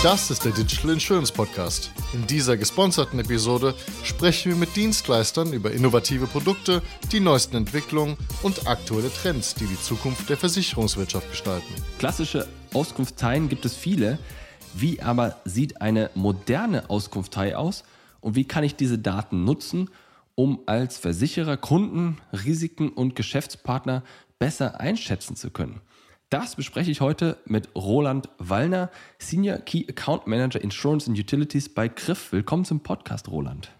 Das ist der Digital Insurance Podcast. In dieser gesponserten Episode sprechen wir mit Dienstleistern über innovative Produkte, die neuesten Entwicklungen und aktuelle Trends, die die Zukunft der Versicherungswirtschaft gestalten. Klassische Auskunfteien gibt es viele. Wie aber sieht eine moderne Auskunftei aus und wie kann ich diese Daten nutzen, um als Versicherer Kunden, Risiken und Geschäftspartner besser einschätzen zu können? Das bespreche ich heute mit Roland Wallner, Senior Key Account Manager Insurance and Utilities bei Griff. Willkommen zum Podcast, Roland.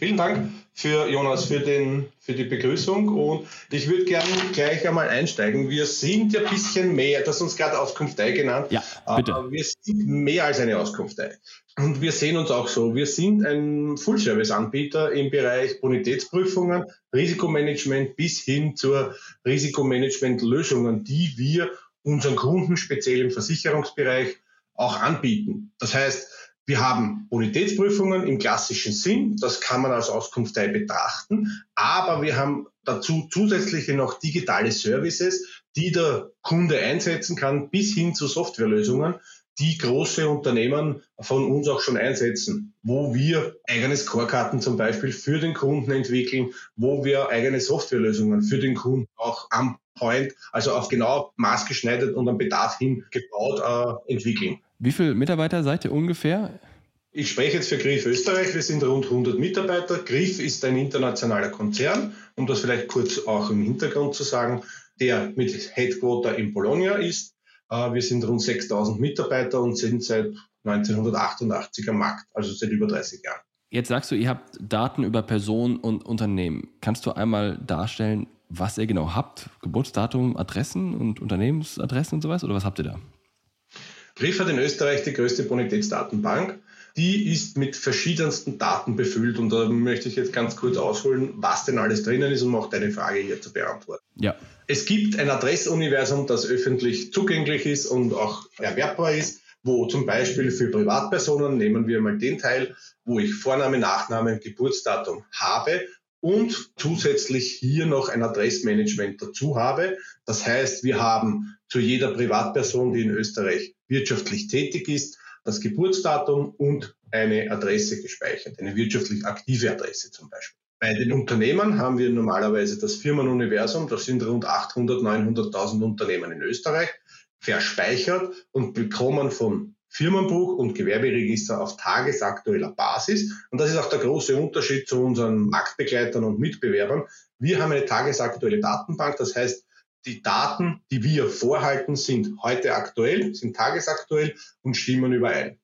Vielen Dank für Jonas für, den, für die Begrüßung und ich würde gerne gleich einmal einsteigen. Wir sind ja ein bisschen mehr, das ist uns gerade Auskunftei genannt. Ja, bitte. Wir sind mehr als eine Auskunftei. Und wir sehen uns auch so. Wir sind ein Full-Service-Anbieter im Bereich Bonitätsprüfungen, Risikomanagement bis hin zur Risikomanagement-Lösungen, die wir unseren Kunden, speziell im Versicherungsbereich, auch anbieten. Das heißt, wir haben Bonitätsprüfungen im klassischen Sinn, das kann man als Auskunftei betrachten, aber wir haben dazu zusätzliche noch digitale Services, die der Kunde einsetzen kann, bis hin zu Softwarelösungen, die große Unternehmen von uns auch schon einsetzen, wo wir eigene Scorekarten zum Beispiel für den Kunden entwickeln, wo wir eigene Softwarelösungen für den Kunden auch am Point, also auf genau maßgeschneidert und am Bedarf hin gebaut äh, entwickeln. Wie viele Mitarbeiter seid ihr ungefähr? Ich spreche jetzt für Griff Österreich. Wir sind rund 100 Mitarbeiter. Griff ist ein internationaler Konzern, um das vielleicht kurz auch im Hintergrund zu sagen, der mit Headquarter in Bologna ist. Äh, wir sind rund 6000 Mitarbeiter und sind seit 1988 am Markt, also seit über 30 Jahren. Jetzt sagst du, ihr habt Daten über Personen und Unternehmen. Kannst du einmal darstellen, was ihr genau habt? Geburtsdatum, Adressen und Unternehmensadressen und sowas? Oder was habt ihr da? Griff hat in Österreich die größte Bonitätsdatenbank. Die ist mit verschiedensten Daten befüllt und da möchte ich jetzt ganz kurz ausholen, was denn alles drinnen ist, um auch deine Frage hier zu beantworten. Ja. Es gibt ein Adressuniversum, das öffentlich zugänglich ist und auch erwerbbar ist, wo zum Beispiel für Privatpersonen nehmen wir mal den Teil, wo ich Vorname, Nachname, Geburtsdatum habe und zusätzlich hier noch ein Adressmanagement dazu habe. Das heißt, wir haben zu jeder Privatperson, die in Österreich wirtschaftlich tätig ist, das Geburtsdatum und eine Adresse gespeichert, eine wirtschaftlich aktive Adresse zum Beispiel. Bei den Unternehmen haben wir normalerweise das Firmenuniversum, das sind rund 800, 900.000 Unternehmen in Österreich, verspeichert und bekommen von Firmenbuch und Gewerberegister auf tagesaktueller Basis. Und das ist auch der große Unterschied zu unseren Marktbegleitern und Mitbewerbern. Wir haben eine tagesaktuelle Datenbank, das heißt, die Daten, die wir vorhalten, sind heute aktuell, sind tagesaktuell und stimmen überein.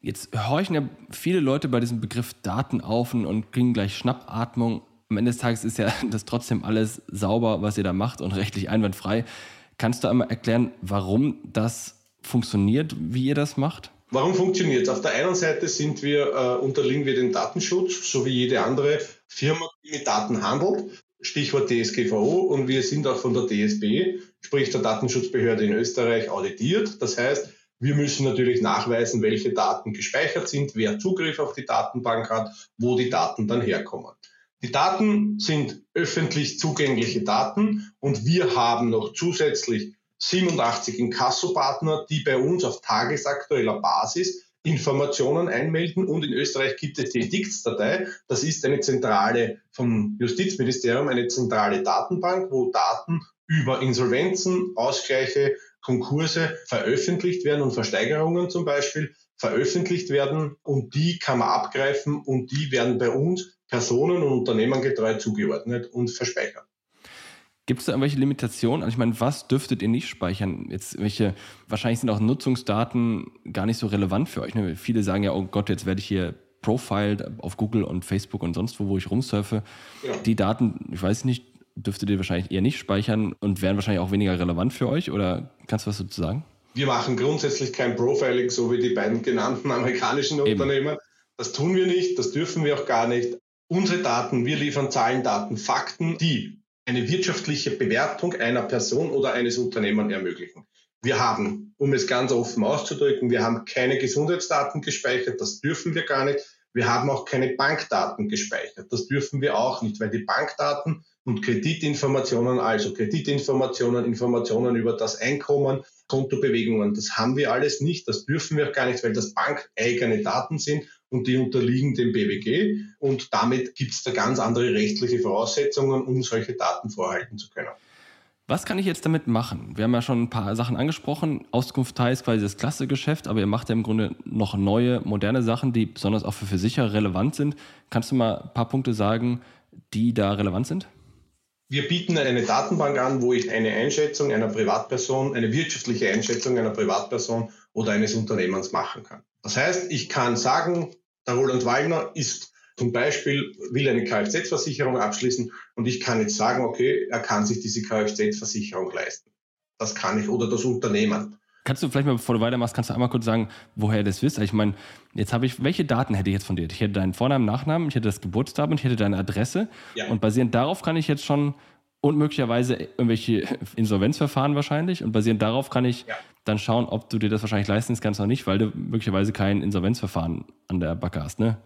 Jetzt horchen ja viele Leute bei diesem Begriff Daten auf und kriegen gleich Schnappatmung. Am Ende des Tages ist ja das trotzdem alles sauber, was ihr da macht und rechtlich einwandfrei. Kannst du einmal erklären, warum das funktioniert, wie ihr das macht? Warum funktioniert es? Auf der einen Seite sind wir, äh, unterliegen wir dem Datenschutz, so wie jede andere Firma, die mit Daten handelt. Stichwort DSGVO und wir sind auch von der DSB, sprich der Datenschutzbehörde in Österreich, auditiert. Das heißt, wir müssen natürlich nachweisen, welche Daten gespeichert sind, wer Zugriff auf die Datenbank hat, wo die Daten dann herkommen. Die Daten sind öffentlich zugängliche Daten und wir haben noch zusätzlich 87 Inkassopartner, die bei uns auf tagesaktueller Basis Informationen einmelden und in Österreich gibt es die Ediktsdatei. Das ist eine zentrale vom Justizministerium, eine zentrale Datenbank, wo Daten über Insolvenzen, Ausgleiche, Konkurse veröffentlicht werden und Versteigerungen zum Beispiel veröffentlicht werden und die kann man abgreifen und die werden bei uns personen- und unternehmengetreu zugeordnet und verspeichert. Gibt es da irgendwelche Limitationen? Also ich meine, was dürftet ihr nicht speichern? Jetzt welche, wahrscheinlich sind auch Nutzungsdaten gar nicht so relevant für euch. Ne? Viele sagen ja, oh Gott, jetzt werde ich hier profiled auf Google und Facebook und sonst wo, wo ich rumsurfe. Ja. Die Daten, ich weiß nicht, dürftet ihr wahrscheinlich eher nicht speichern und wären wahrscheinlich auch weniger relevant für euch? Oder kannst du was dazu sagen? Wir machen grundsätzlich kein Profiling, so wie die beiden genannten amerikanischen Eben. Unternehmen. Das tun wir nicht, das dürfen wir auch gar nicht. Unsere Daten, wir liefern Zahlen, Daten, Fakten, die eine wirtschaftliche Bewertung einer Person oder eines Unternehmens ermöglichen. Wir haben, um es ganz offen auszudrücken, wir haben keine Gesundheitsdaten gespeichert, das dürfen wir gar nicht. Wir haben auch keine Bankdaten gespeichert, das dürfen wir auch nicht, weil die Bankdaten und Kreditinformationen, also Kreditinformationen, Informationen über das Einkommen, Kontobewegungen. Das haben wir alles nicht, das dürfen wir auch gar nicht, weil das bankeigene Daten sind und die unterliegen dem BWG und damit gibt es da ganz andere rechtliche Voraussetzungen, um solche Daten vorhalten zu können. Was kann ich jetzt damit machen? Wir haben ja schon ein paar Sachen angesprochen. Auskunft ist quasi das klasse Geschäft, aber ihr macht ja im Grunde noch neue, moderne Sachen, die besonders auch für Versicherer relevant sind. Kannst du mal ein paar Punkte sagen, die da relevant sind? Wir bieten eine Datenbank an, wo ich eine Einschätzung einer Privatperson, eine wirtschaftliche Einschätzung einer Privatperson oder eines Unternehmens machen kann. Das heißt, ich kann sagen, der Roland Wallner ist zum Beispiel, will eine Kfz-Versicherung abschließen und ich kann jetzt sagen, okay, er kann sich diese Kfz-Versicherung leisten. Das kann ich oder das Unternehmen. Kannst du vielleicht mal, bevor du weitermachst, kannst du einmal kurz sagen, woher das wisst? Ich meine, jetzt habe ich, welche Daten hätte ich jetzt von dir? Ich hätte deinen Vornamen, Nachnamen, ich hätte das Geburtsdatum und ich hätte deine Adresse. Ja. Und basierend darauf kann ich jetzt schon und möglicherweise irgendwelche Insolvenzverfahren wahrscheinlich. Und basierend darauf kann ich ja. dann schauen, ob du dir das wahrscheinlich leisten kannst oder nicht, weil du möglicherweise kein Insolvenzverfahren an der Backe hast, ne?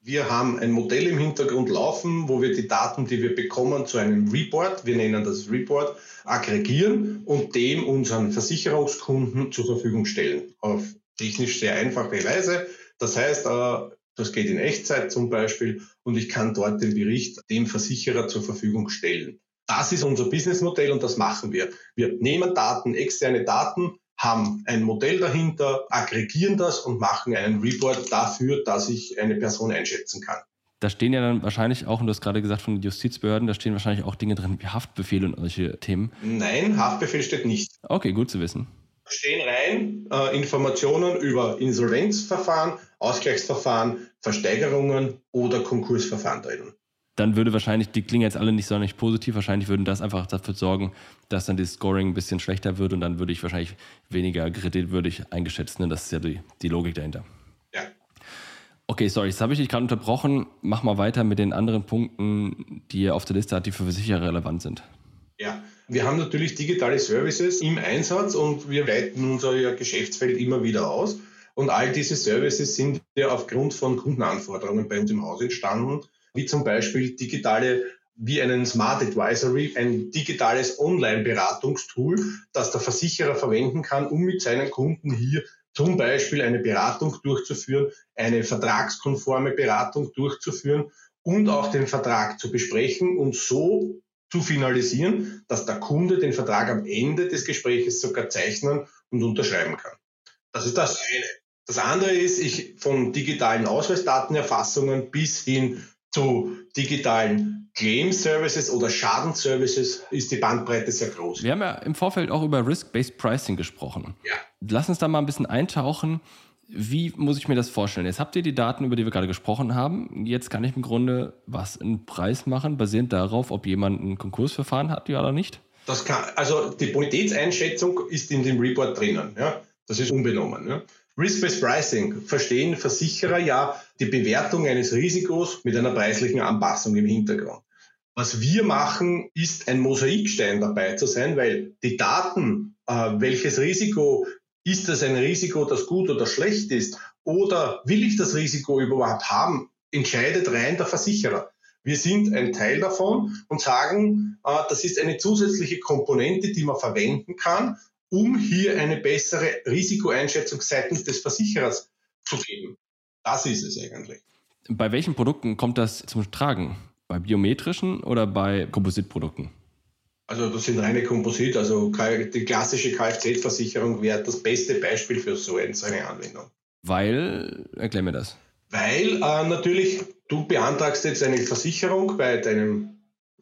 Wir haben ein Modell im Hintergrund laufen, wo wir die Daten, die wir bekommen, zu einem Report, wir nennen das Report, aggregieren und dem unseren Versicherungskunden zur Verfügung stellen. Auf technisch sehr einfache Weise. Das heißt, äh, das geht in Echtzeit zum Beispiel und ich kann dort den Bericht dem Versicherer zur Verfügung stellen. Das ist unser Businessmodell und das machen wir. Wir nehmen Daten, externe Daten, haben ein Modell dahinter, aggregieren das und machen einen Report dafür, dass ich eine Person einschätzen kann. Da stehen ja dann wahrscheinlich auch, und du hast gerade gesagt von den Justizbehörden, da stehen wahrscheinlich auch Dinge drin wie Haftbefehle und solche Themen. Nein, Haftbefehl steht nicht. Okay, gut zu wissen. Da stehen rein äh, Informationen über Insolvenzverfahren, Ausgleichsverfahren, Versteigerungen oder Konkursverfahren drin dann würde wahrscheinlich, die klingen jetzt alle nicht sonderlich positiv, wahrscheinlich würden das einfach dafür sorgen, dass dann das Scoring ein bisschen schlechter wird und dann würde ich wahrscheinlich weniger kreditwürdig eingeschätzt. Ne? Das ist ja die, die Logik dahinter. Ja. Okay, sorry, jetzt habe ich dich gerade unterbrochen. Mach mal weiter mit den anderen Punkten, die ihr auf der Liste habt, die für Versicherer relevant sind. Ja, wir haben natürlich digitale Services im Einsatz und wir weiten unser Geschäftsfeld immer wieder aus. Und all diese Services sind ja aufgrund von Kundenanforderungen bei uns im Haus entstanden wie zum Beispiel digitale wie einen Smart Advisory, ein digitales Online-Beratungstool, das der Versicherer verwenden kann, um mit seinen Kunden hier zum Beispiel eine Beratung durchzuführen, eine vertragskonforme Beratung durchzuführen und auch den Vertrag zu besprechen und so zu finalisieren, dass der Kunde den Vertrag am Ende des Gesprächs sogar zeichnen und unterschreiben kann. Das ist das eine. Das andere ist, ich von digitalen Ausweisdatenerfassungen bis hin zu digitalen Claim-Services oder Schadenservices ist die Bandbreite sehr groß. Wir haben ja im Vorfeld auch über Risk-Based Pricing gesprochen. Ja. Lass uns da mal ein bisschen eintauchen. Wie muss ich mir das vorstellen? Jetzt habt ihr die Daten, über die wir gerade gesprochen haben. Jetzt kann ich im Grunde was einen Preis machen, basierend darauf, ob jemand ein Konkursverfahren hat ja oder nicht? Das kann, also die Bonitätseinschätzung ist in dem Report drinnen. Ja? Das ist unbenommen. Ja? Risk-Based Pricing verstehen Versicherer ja die Bewertung eines Risikos mit einer preislichen Anpassung im Hintergrund. Was wir machen, ist ein Mosaikstein dabei zu sein, weil die Daten, äh, welches Risiko, ist das ein Risiko, das gut oder schlecht ist, oder will ich das Risiko überhaupt haben, entscheidet rein der Versicherer. Wir sind ein Teil davon und sagen, äh, das ist eine zusätzliche Komponente, die man verwenden kann, um hier eine bessere Risikoeinschätzung seitens des Versicherers zu geben. Das ist es eigentlich. Bei welchen Produkten kommt das zum Tragen? Bei biometrischen oder bei Kompositprodukten? Also das sind reine Komposit, also die klassische Kfz-Versicherung wäre das beste Beispiel für so eine Anwendung. Weil, erklär mir das. Weil äh, natürlich, du beantragst jetzt eine Versicherung bei deinem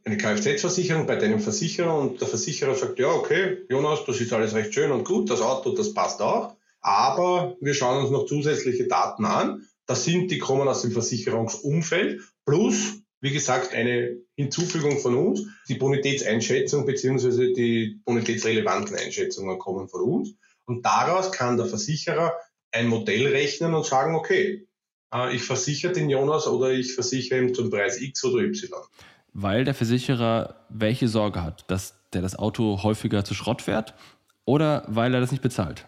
eine Kfz-Versicherung bei deinem Versicherer und der Versicherer sagt, ja, okay, Jonas, das ist alles recht schön und gut, das Auto, das passt auch, aber wir schauen uns noch zusätzliche Daten an. Das sind, die kommen aus dem Versicherungsumfeld plus, wie gesagt, eine Hinzufügung von uns. Die Bonitätseinschätzung beziehungsweise die bonitätsrelevanten Einschätzungen kommen von uns. Und daraus kann der Versicherer ein Modell rechnen und sagen, okay, äh, ich versichere den Jonas oder ich versichere ihm zum Preis X oder Y weil der Versicherer welche Sorge hat, dass der das Auto häufiger zu Schrott fährt oder weil er das nicht bezahlt?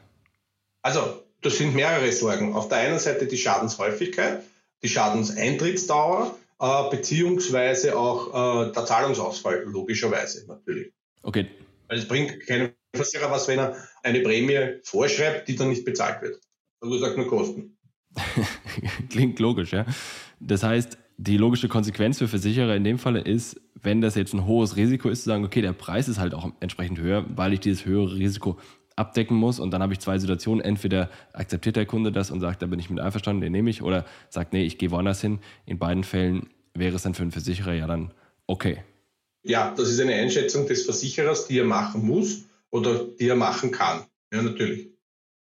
Also, das sind mehrere Sorgen. Auf der einen Seite die Schadenshäufigkeit, die Schadenseintrittsdauer, äh, beziehungsweise auch äh, der Zahlungsausfall, logischerweise natürlich. Okay. Weil es bringt keinem Versicherer was, wenn er eine Prämie vorschreibt, die dann nicht bezahlt wird. Also sagt nur Kosten. Klingt logisch, ja. Das heißt, die logische Konsequenz für Versicherer in dem Falle ist, wenn das jetzt ein hohes Risiko ist, zu sagen, okay, der Preis ist halt auch entsprechend höher, weil ich dieses höhere Risiko abdecken muss. Und dann habe ich zwei Situationen. Entweder akzeptiert der Kunde das und sagt, da bin ich mit einverstanden, den nehme ich, oder sagt, nee, ich gehe woanders hin. In beiden Fällen wäre es dann für den Versicherer ja dann okay. Ja, das ist eine Einschätzung des Versicherers, die er machen muss oder die er machen kann. Ja, natürlich.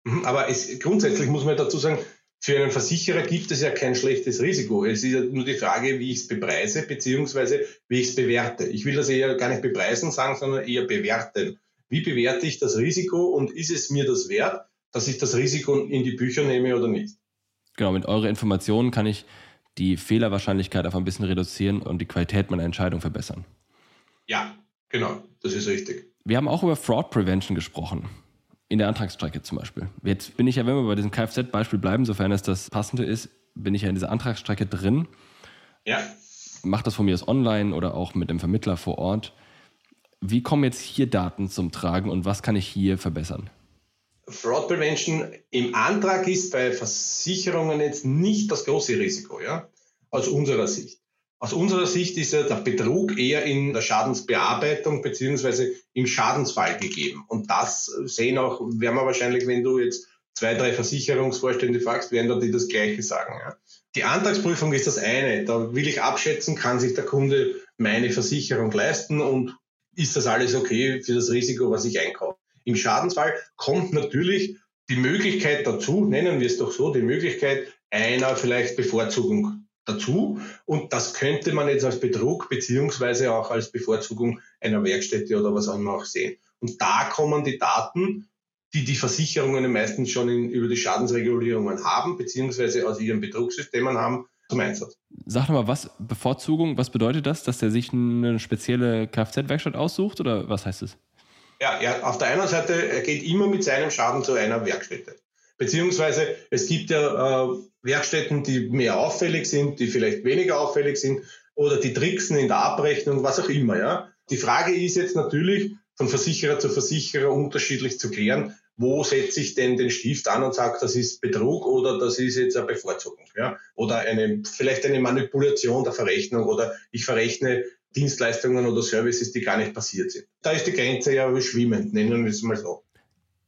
Mhm, aber es, grundsätzlich muss man dazu sagen, für einen Versicherer gibt es ja kein schlechtes Risiko. Es ist ja nur die Frage, wie ich es bepreise, beziehungsweise wie ich es bewerte. Ich will das eher gar nicht bepreisen sagen, sondern eher bewerten. Wie bewerte ich das Risiko und ist es mir das wert, dass ich das Risiko in die Bücher nehme oder nicht? Genau, mit eurer Informationen kann ich die Fehlerwahrscheinlichkeit auf ein bisschen reduzieren und die Qualität meiner Entscheidung verbessern. Ja, genau, das ist richtig. Wir haben auch über Fraud Prevention gesprochen in der Antragsstrecke zum Beispiel. Jetzt bin ich ja, wenn wir bei diesem Kfz-Beispiel bleiben, sofern es das passende ist, bin ich ja in dieser Antragsstrecke drin. Ja. Mache das von mir aus online oder auch mit dem Vermittler vor Ort. Wie kommen jetzt hier Daten zum Tragen und was kann ich hier verbessern? Fraud Prevention im Antrag ist bei Versicherungen jetzt nicht das große Risiko, ja, aus unserer Sicht. Aus unserer Sicht ist ja der Betrug eher in der Schadensbearbeitung beziehungsweise im Schadensfall gegeben. Und das sehen auch, werden wir wahrscheinlich, wenn du jetzt zwei, drei Versicherungsvorstände fragst, werden da die das Gleiche sagen. Ja. Die Antragsprüfung ist das eine. Da will ich abschätzen, kann sich der Kunde meine Versicherung leisten und ist das alles okay für das Risiko, was ich einkaufe. Im Schadensfall kommt natürlich die Möglichkeit dazu, nennen wir es doch so, die Möglichkeit einer vielleicht Bevorzugung dazu. Und das könnte man jetzt als Betrug beziehungsweise auch als Bevorzugung einer Werkstätte oder was auch immer auch sehen. Und da kommen die Daten, die die Versicherungen meistens schon in, über die Schadensregulierungen haben, beziehungsweise aus ihren Betrugssystemen haben, zum Einsatz. Sag doch mal, was Bevorzugung, was bedeutet das, dass der sich eine spezielle Kfz-Werkstatt aussucht oder was heißt es? Ja, er, auf der einen Seite, er geht immer mit seinem Schaden zu einer Werkstätte. Beziehungsweise es gibt ja äh, Werkstätten, die mehr auffällig sind, die vielleicht weniger auffällig sind oder die tricksen in der Abrechnung, was auch immer. Ja. Die Frage ist jetzt natürlich von Versicherer zu Versicherer unterschiedlich zu klären, wo setze ich denn den Stift an und sage, das ist Betrug oder das ist jetzt eine Bevorzugung. Ja? Oder eine, vielleicht eine Manipulation der Verrechnung oder ich verrechne Dienstleistungen oder Services, die gar nicht passiert sind. Da ist die Grenze ja schwimmend, nennen wir es mal so.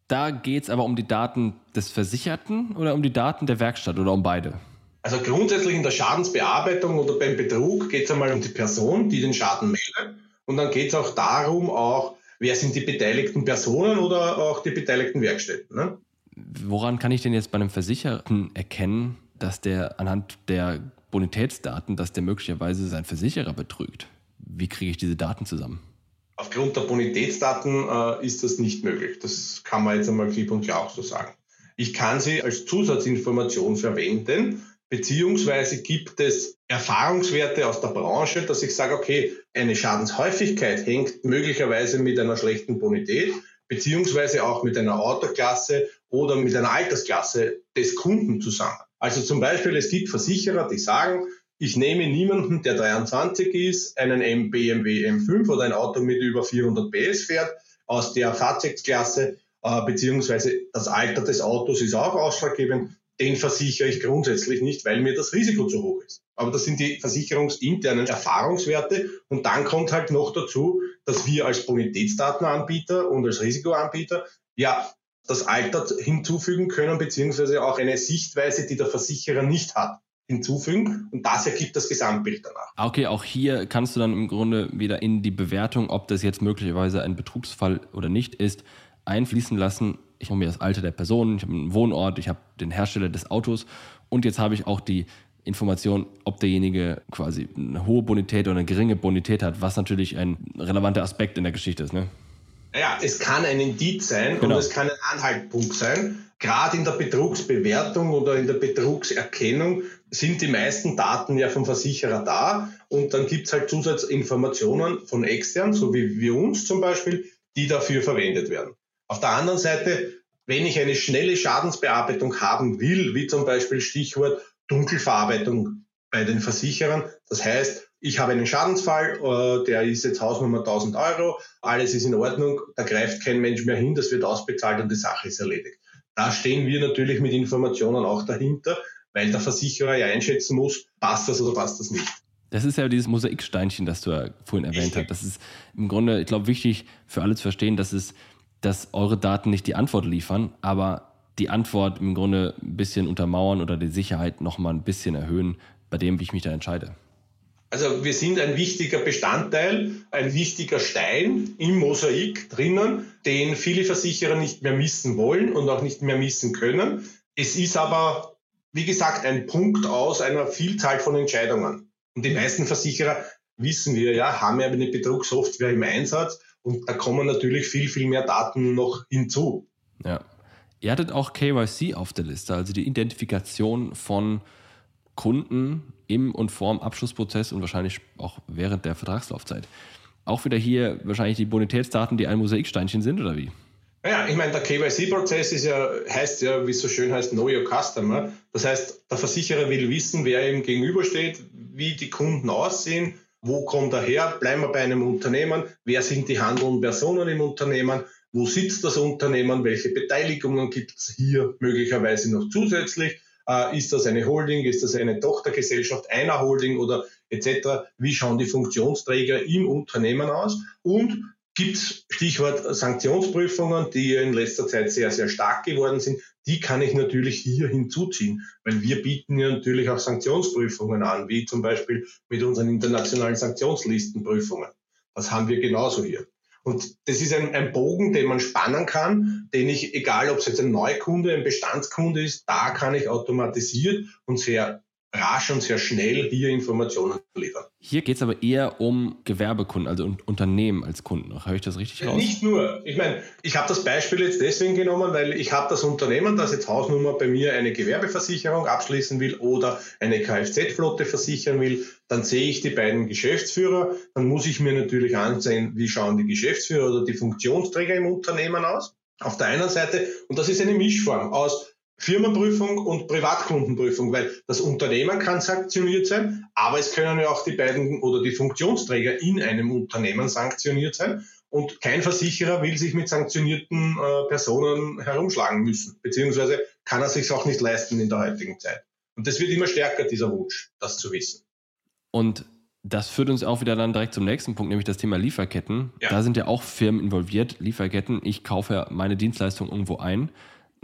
Da geht es aber um die Daten des Versicherten oder um die Daten der Werkstatt oder um beide? Also grundsätzlich in der Schadensbearbeitung oder beim Betrug geht es einmal um die Person, die den Schaden meldet. Und dann geht es auch darum, auch, wer sind die beteiligten Personen oder auch die beteiligten Werkstätten. Ne? Woran kann ich denn jetzt bei einem Versicherten erkennen, dass der anhand der Bonitätsdaten, dass der möglicherweise seinen Versicherer betrügt? Wie kriege ich diese Daten zusammen? Aufgrund der Bonitätsdaten äh, ist das nicht möglich. Das kann man jetzt einmal klipp und klar auch so sagen. Ich kann sie als Zusatzinformation verwenden, beziehungsweise gibt es Erfahrungswerte aus der Branche, dass ich sage, okay, eine Schadenshäufigkeit hängt möglicherweise mit einer schlechten Bonität, beziehungsweise auch mit einer Autoklasse oder mit einer Altersklasse des Kunden zusammen. Also zum Beispiel, es gibt Versicherer, die sagen, ich nehme niemanden, der 23 ist, einen BMW M5 oder ein Auto mit über 400 PS fährt, aus der Fahrzeugklasse, äh, beziehungsweise das Alter des Autos ist auch ausschlaggebend. Den versichere ich grundsätzlich nicht, weil mir das Risiko zu hoch ist. Aber das sind die versicherungsinternen Erfahrungswerte. Und dann kommt halt noch dazu, dass wir als Bonitätsdatenanbieter und als Risikoanbieter ja das Alter hinzufügen können, beziehungsweise auch eine Sichtweise, die der Versicherer nicht hat hinzufügen und das ergibt das Gesamtbild danach. Ah, okay, auch hier kannst du dann im Grunde wieder in die Bewertung, ob das jetzt möglicherweise ein Betrugsfall oder nicht ist, einfließen lassen. Ich habe mir das Alter der Person, ich habe einen Wohnort, ich habe den Hersteller des Autos und jetzt habe ich auch die Information, ob derjenige quasi eine hohe Bonität oder eine geringe Bonität hat, was natürlich ein relevanter Aspekt in der Geschichte ist. Ne? Ja, es kann ein Indiz sein genau. und es kann ein Anhaltspunkt sein. Gerade in der Betrugsbewertung oder in der Betrugserkennung sind die meisten Daten ja vom Versicherer da und dann gibt es halt Zusatzinformationen von extern, so wie wir uns zum Beispiel, die dafür verwendet werden. Auf der anderen Seite, wenn ich eine schnelle Schadensbearbeitung haben will, wie zum Beispiel Stichwort Dunkelverarbeitung, bei den Versicherern. Das heißt, ich habe einen Schadensfall, äh, der ist jetzt Hausnummer 1000 Euro, alles ist in Ordnung, da greift kein Mensch mehr hin, das wird ausbezahlt und die Sache ist erledigt. Da stehen wir natürlich mit Informationen auch dahinter, weil der Versicherer ja einschätzen muss, passt das oder passt das nicht. Das ist ja dieses Mosaiksteinchen, das du ja vorhin erwähnt hast. Das ist im Grunde, ich glaube, wichtig für alle zu verstehen, dass es, dass eure Daten nicht die Antwort liefern, aber die Antwort im Grunde ein bisschen untermauern oder die Sicherheit nochmal ein bisschen erhöhen bei dem, wie ich mich da entscheide. Also wir sind ein wichtiger Bestandteil, ein wichtiger Stein im Mosaik drinnen, den viele Versicherer nicht mehr missen wollen und auch nicht mehr missen können. Es ist aber, wie gesagt, ein Punkt aus einer Vielzahl von Entscheidungen. Und die meisten Versicherer, wissen wir ja, haben ja eine Betrugssoftware im Einsatz und da kommen natürlich viel, viel mehr Daten noch hinzu. Ja. Ihr hattet auch KYC auf der Liste, also die Identifikation von Kunden im und vorm Abschlussprozess und wahrscheinlich auch während der Vertragslaufzeit. Auch wieder hier wahrscheinlich die Bonitätsdaten, die ein Mosaiksteinchen sind, oder wie? Ja, ich meine, der KYC-Prozess ist ja, heißt ja, wie es so schön heißt, Know Your Customer. Das heißt, der Versicherer will wissen, wer ihm gegenübersteht, wie die Kunden aussehen, wo kommt er her, bleiben wir bei einem Unternehmen, wer sind die handelnden Personen im Unternehmen, wo sitzt das Unternehmen, welche Beteiligungen gibt es hier möglicherweise noch zusätzlich äh, ist das eine Holding? Ist das eine Tochtergesellschaft einer Holding oder etc.? Wie schauen die Funktionsträger im Unternehmen aus? Und gibt es Stichwort Sanktionsprüfungen, die in letzter Zeit sehr, sehr stark geworden sind. Die kann ich natürlich hier hinzuziehen, weil wir bieten ja natürlich auch Sanktionsprüfungen an, wie zum Beispiel mit unseren internationalen Sanktionslistenprüfungen. Das haben wir genauso hier. Und das ist ein, ein Bogen, den man spannen kann, den ich, egal ob es jetzt ein Neukunde, ein Bestandskunde ist, da kann ich automatisiert und sehr rasch und sehr schnell hier Informationen liefern. Hier geht es aber eher um Gewerbekunden, also um Unternehmen als Kunden. Höre ich das richtig raus? Nicht nur. Ich meine, ich habe das Beispiel jetzt deswegen genommen, weil ich habe das Unternehmen, das jetzt Hausnummer bei mir eine Gewerbeversicherung abschließen will oder eine Kfz-Flotte versichern will. Dann sehe ich die beiden Geschäftsführer. Dann muss ich mir natürlich ansehen, wie schauen die Geschäftsführer oder die Funktionsträger im Unternehmen aus. Auf der einen Seite, und das ist eine Mischform aus Firmenprüfung und Privatkundenprüfung, weil das Unternehmen kann sanktioniert sein, aber es können ja auch die beiden oder die Funktionsträger in einem Unternehmen sanktioniert sein. Und kein Versicherer will sich mit sanktionierten äh, Personen herumschlagen müssen, beziehungsweise kann er sich auch nicht leisten in der heutigen Zeit. Und das wird immer stärker, dieser Wunsch, das zu wissen. Und das führt uns auch wieder dann direkt zum nächsten Punkt, nämlich das Thema Lieferketten. Ja. Da sind ja auch Firmen involviert, Lieferketten. Ich kaufe meine Dienstleistung irgendwo ein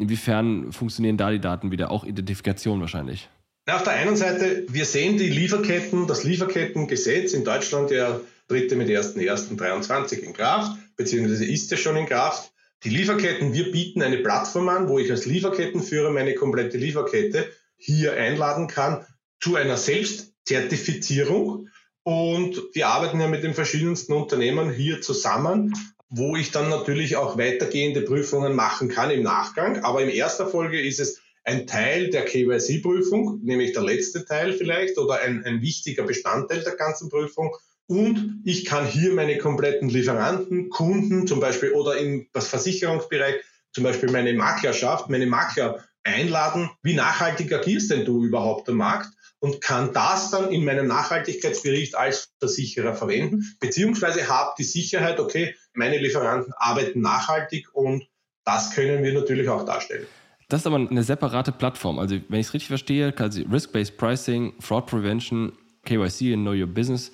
Inwiefern funktionieren da die Daten wieder? Auch Identifikation wahrscheinlich. auf der einen Seite, wir sehen die Lieferketten, das Lieferkettengesetz in Deutschland ja tritt mit 1.1.23 in Kraft, beziehungsweise ist es schon in Kraft. Die Lieferketten, wir bieten eine Plattform an, wo ich als Lieferkettenführer meine komplette Lieferkette hier einladen kann zu einer Selbstzertifizierung. Und wir arbeiten ja mit den verschiedensten Unternehmen hier zusammen, wo ich dann natürlich auch weitergehende Prüfungen machen kann im Nachgang. Aber in erster Folge ist es ein Teil der KYC-Prüfung, nämlich der letzte Teil vielleicht oder ein, ein wichtiger Bestandteil der ganzen Prüfung. Und ich kann hier meine kompletten Lieferanten, Kunden zum Beispiel oder im Versicherungsbereich, zum Beispiel meine Maklerschaft, meine Makler einladen. Wie nachhaltig agierst denn du überhaupt am Markt? Und kann das dann in meinem Nachhaltigkeitsbericht als Versicherer verwenden, beziehungsweise habe die Sicherheit, okay, meine Lieferanten arbeiten nachhaltig und das können wir natürlich auch darstellen. Das ist aber eine separate Plattform. Also, wenn ich es richtig verstehe, also Risk-Based Pricing, Fraud Prevention, KYC und Know Your Business,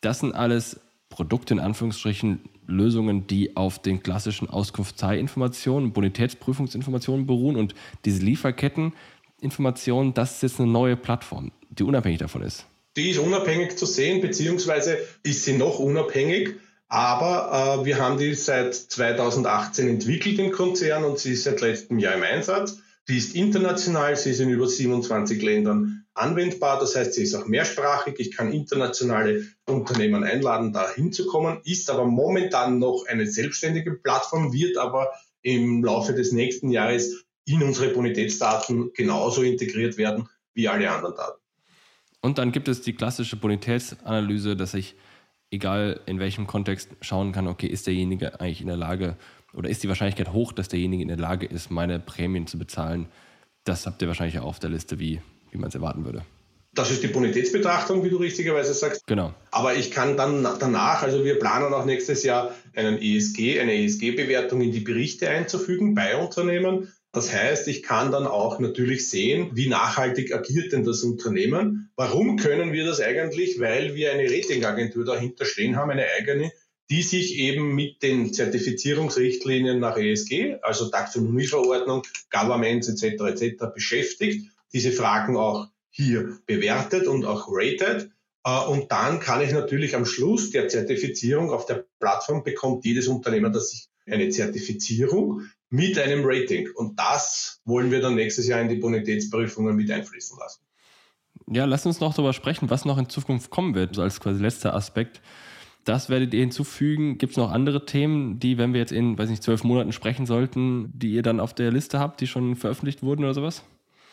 das sind alles Produkte in Anführungsstrichen, Lösungen, die auf den klassischen Auskunftsteilinformationen, Bonitätsprüfungsinformationen beruhen und diese Lieferketten Information, das ist jetzt eine neue Plattform, die unabhängig davon ist? Die ist unabhängig zu sehen, beziehungsweise ist sie noch unabhängig. Aber äh, wir haben die seit 2018 entwickelt im Konzern und sie ist seit letztem Jahr im Einsatz. Die ist international, sie ist in über 27 Ländern anwendbar. Das heißt, sie ist auch mehrsprachig. Ich kann internationale Unternehmen einladen, da hinzukommen, ist aber momentan noch eine selbstständige Plattform, wird aber im Laufe des nächsten Jahres in unsere Bonitätsdaten genauso integriert werden wie alle anderen Daten. Und dann gibt es die klassische Bonitätsanalyse, dass ich, egal in welchem Kontext, schauen kann, okay, ist derjenige eigentlich in der Lage oder ist die Wahrscheinlichkeit hoch, dass derjenige in der Lage ist, meine Prämien zu bezahlen. Das habt ihr wahrscheinlich auch auf der Liste, wie, wie man es erwarten würde. Das ist die Bonitätsbetrachtung, wie du richtigerweise sagst. Genau. Aber ich kann dann danach, also wir planen auch nächstes Jahr einen ESG, eine ESG-Bewertung in die Berichte einzufügen bei Unternehmen. Das heißt, ich kann dann auch natürlich sehen, wie nachhaltig agiert denn das Unternehmen. Warum können wir das eigentlich? Weil wir eine Ratingagentur dahinter stehen haben, eine eigene, die sich eben mit den Zertifizierungsrichtlinien nach ESG, also Taxonomieverordnung, Governments etc. etc. beschäftigt, diese Fragen auch hier bewertet und auch rated. Äh, und dann kann ich natürlich am Schluss der Zertifizierung auf der Plattform bekommt jedes Unternehmen, das sich eine Zertifizierung mit einem Rating. Und das wollen wir dann nächstes Jahr in die Bonitätsprüfungen mit einfließen lassen. Ja, lass uns noch darüber sprechen, was noch in Zukunft kommen wird, so als quasi letzter Aspekt. Das werdet ihr hinzufügen. Gibt es noch andere Themen, die, wenn wir jetzt in, weiß nicht, zwölf Monaten sprechen sollten, die ihr dann auf der Liste habt, die schon veröffentlicht wurden oder sowas?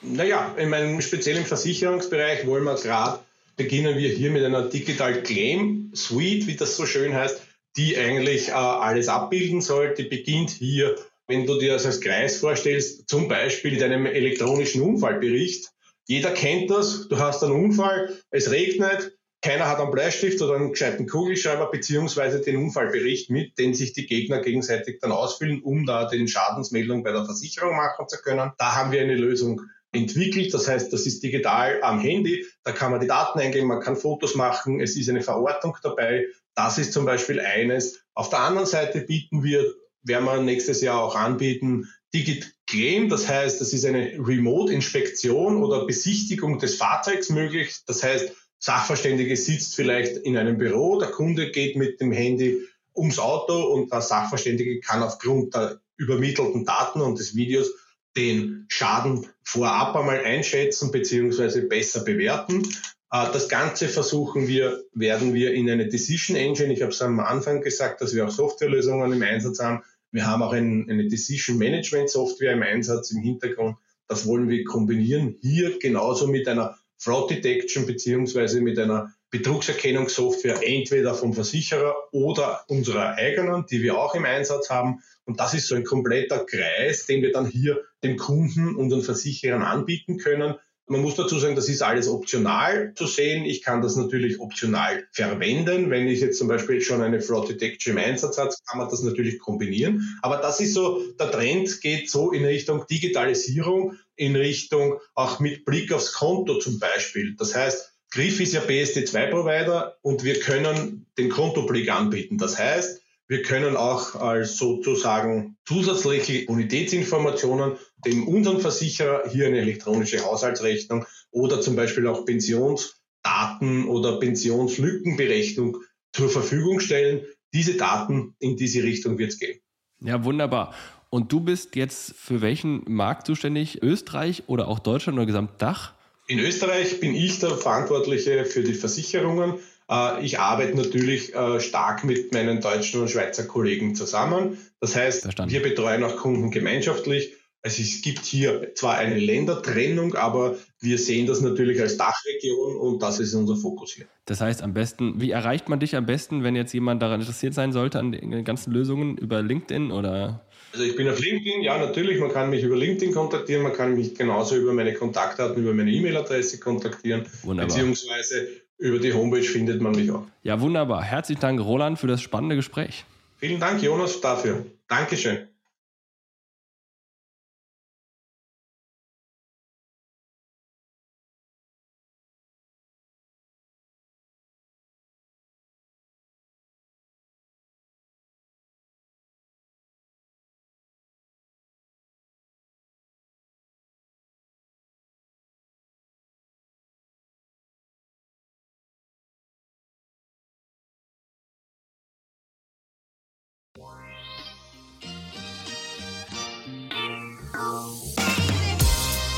Naja, in meinem speziellen Versicherungsbereich wollen wir gerade, beginnen wir hier mit einer Digital Claim Suite, wie das so schön heißt, die eigentlich äh, alles abbilden soll. Die beginnt hier, wenn du dir das als Kreis vorstellst, zum Beispiel deinem elektronischen Unfallbericht. Jeder kennt das, du hast einen Unfall, es regnet, keiner hat einen Bleistift oder einen gescheiten Kugelschreiber beziehungsweise den Unfallbericht mit, den sich die Gegner gegenseitig dann ausfüllen, um da den Schadensmeldung bei der Versicherung machen zu können. Da haben wir eine Lösung entwickelt. Das heißt, das ist digital am Handy. Da kann man die Daten eingeben, man kann Fotos machen. Es ist eine Verortung dabei. Das ist zum Beispiel eines. Auf der anderen Seite bieten wir, werden wir nächstes Jahr auch anbieten, Digit Claim. Das heißt, das ist eine Remote-Inspektion oder Besichtigung des Fahrzeugs möglich. Das heißt, Sachverständige sitzt vielleicht in einem Büro, der Kunde geht mit dem Handy ums Auto und der Sachverständige kann aufgrund der übermittelten Daten und des Videos den Schaden vorab einmal einschätzen bzw. besser bewerten. Äh, das Ganze versuchen wir, werden wir in eine Decision Engine. Ich habe es am Anfang gesagt, dass wir auch Softwarelösungen im Einsatz haben. Wir haben auch ein, eine Decision Management Software im Einsatz im Hintergrund. Das wollen wir kombinieren. Hier genauso mit einer Fraud Detection beziehungsweise mit einer Betrugserkennungssoftware entweder vom Versicherer oder unserer eigenen, die wir auch im Einsatz haben. Und das ist so ein kompletter Kreis, den wir dann hier dem Kunden, unseren Versicherern anbieten können. Man muss dazu sagen, das ist alles optional zu sehen. Ich kann das natürlich optional verwenden. Wenn ich jetzt zum Beispiel schon eine Fraud Detection im Einsatz habe, kann man das natürlich kombinieren. Aber das ist so, der Trend geht so in Richtung Digitalisierung, in Richtung auch mit Blick aufs Konto zum Beispiel. Das heißt, Griff ist ja BSD2-Provider und wir können den Kontoblick anbieten. Das heißt, wir können auch als sozusagen zusätzliche Bonitätsinformationen dem unseren Versicherer hier eine elektronische Haushaltsrechnung oder zum Beispiel auch Pensionsdaten oder Pensionslückenberechnung zur Verfügung stellen. Diese Daten in diese Richtung wird es gehen. Ja, wunderbar. Und du bist jetzt für welchen Markt zuständig? Österreich oder auch Deutschland oder Gesamtdach? In Österreich bin ich der Verantwortliche für die Versicherungen. Äh, ich arbeite natürlich äh, stark mit meinen deutschen und Schweizer Kollegen zusammen. Das heißt, Verstanden. wir betreuen auch Kunden gemeinschaftlich. Also es gibt hier zwar eine Ländertrennung, aber wir sehen das natürlich als Dachregion und das ist unser Fokus hier. Das heißt am besten, wie erreicht man dich am besten, wenn jetzt jemand daran interessiert sein sollte, an den ganzen Lösungen über LinkedIn oder? Also ich bin auf LinkedIn, ja natürlich, man kann mich über LinkedIn kontaktieren, man kann mich genauso über meine Kontaktdaten, über meine E-Mail-Adresse kontaktieren, Wunderbar. beziehungsweise über die Homepage findet man mich auch. Ja, wunderbar. Herzlichen Dank, Roland, für das spannende Gespräch. Vielen Dank, Jonas, dafür. Dankeschön.